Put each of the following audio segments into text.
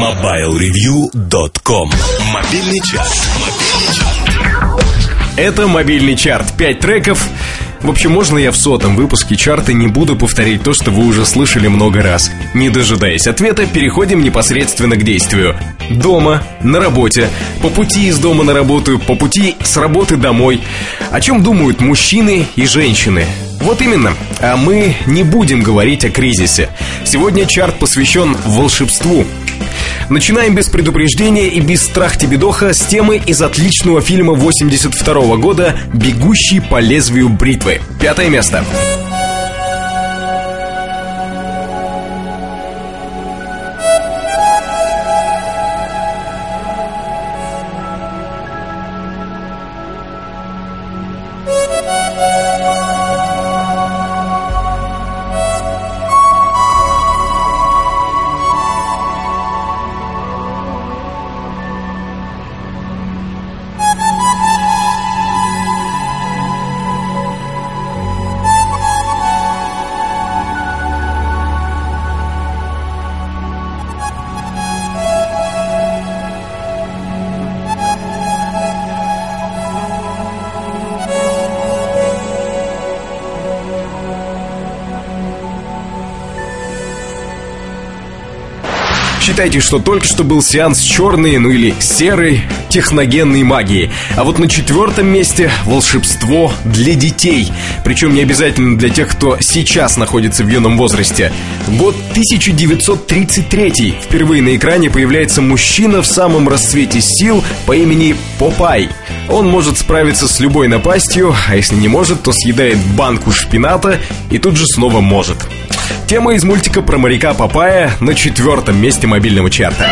MobileReview.com Мобильный час. Это мобильный чарт. Пять треков. В общем, можно я в сотом выпуске чарта не буду повторить то, что вы уже слышали много раз. Не дожидаясь ответа, переходим непосредственно к действию. Дома, на работе, по пути из дома на работу, по пути с работы домой. О чем думают мужчины и женщины? Вот именно. А мы не будем говорить о кризисе. Сегодня чарт посвящен волшебству. Начинаем без предупреждения и без страх тебедоха с темы из отличного фильма 82 года «Бегущий по лезвию бритвы». Пятое место. Считайте, что только что был сеанс черной, ну или серой техногенной магии. А вот на четвертом месте волшебство для детей. Причем не обязательно для тех, кто сейчас находится в юном возрасте. Год 1933. Впервые на экране появляется мужчина в самом расцвете сил по имени Попай. Он может справиться с любой напастью, а если не может, то съедает банку шпината и тут же снова может. Тема из мультика про моряка Папая на четвертом месте мобильного чарта.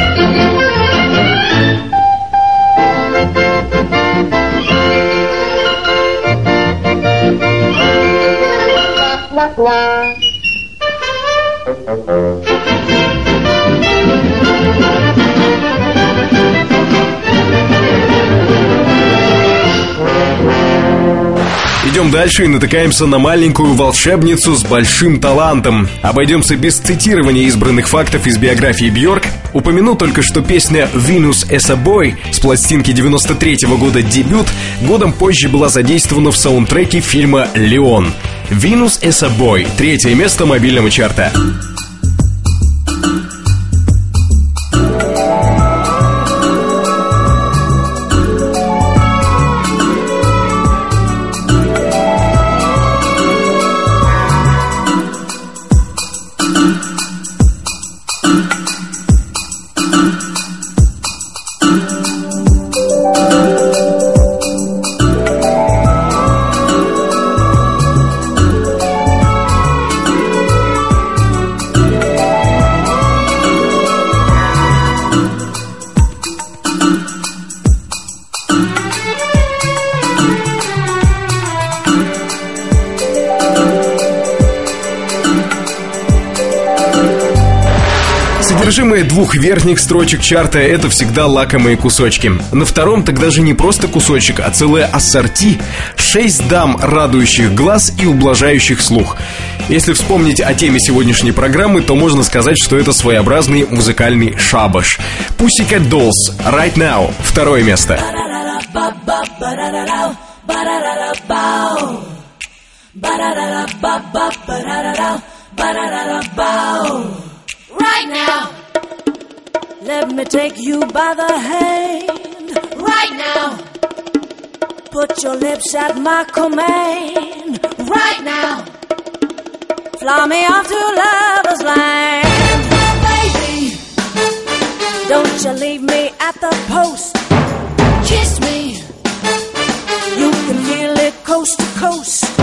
Идем дальше и натыкаемся на маленькую волшебницу с большим талантом. Обойдемся без цитирования избранных фактов из биографии Бьорк. Упомяну только, что песня «Venus as a Boy» с пластинки 93 -го года «Дебют» годом позже была задействована в саундтреке фильма «Леон». «Venus as a Boy» — третье место мобильного чарта. Содержимое двух верхних строчек чарта – это всегда лакомые кусочки. На втором тогда же не просто кусочек, а целое ассорти. Шесть дам, радующих глаз и ублажающих слух. Если вспомнить о теме сегодняшней программы, то можно сказать, что это своеобразный музыкальный шабаш. Pussycat Dolls, Right Now, второе место. Right now. Let me take you by the hand. Right now. Put your lips at my command. Right now. Fly me off to lover's land. Baby. Don't you leave me at the post. Kiss me. You can feel it coast to coast.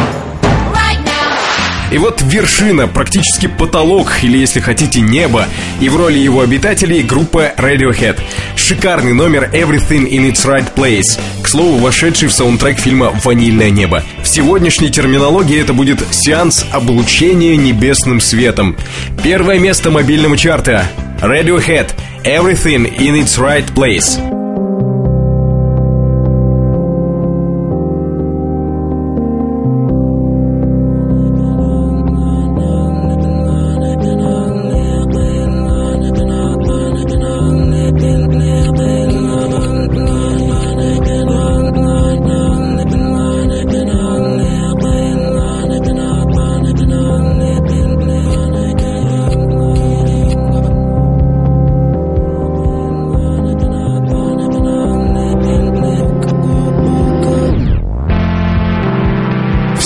И вот вершина, практически потолок, или если хотите, небо. И в роли его обитателей группа Radiohead. Шикарный номер Everything in its right place. К слову, вошедший в саундтрек фильма «Ванильное небо». В сегодняшней терминологии это будет сеанс облучения небесным светом. Первое место мобильного чарта. Radiohead. Everything in its right place.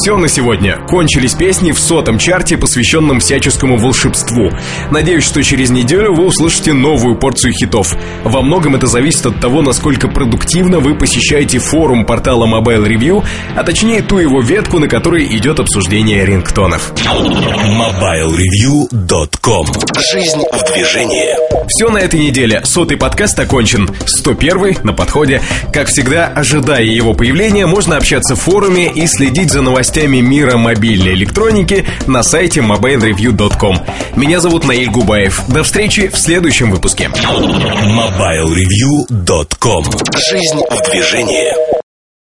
Все на сегодня. Кончились песни в сотом чарте, посвященном всяческому волшебству. Надеюсь, что через неделю вы услышите новую порцию хитов. Во многом это зависит от того, насколько продуктивно вы посещаете форум портала Mobile Review, а точнее ту его ветку, на которой идет обсуждение рингтонов. MobileReview.com Жизнь в движении. Все на этой неделе. Сотый подкаст окончен. 101 на подходе. Как всегда, ожидая его появления, можно общаться в форуме и следить за новостями мира мобильной электроники на сайте mobilereview.com. Меня зовут Наиль Губаев. До встречи в следующем выпуске. MobileReview.com Жизнь в движении.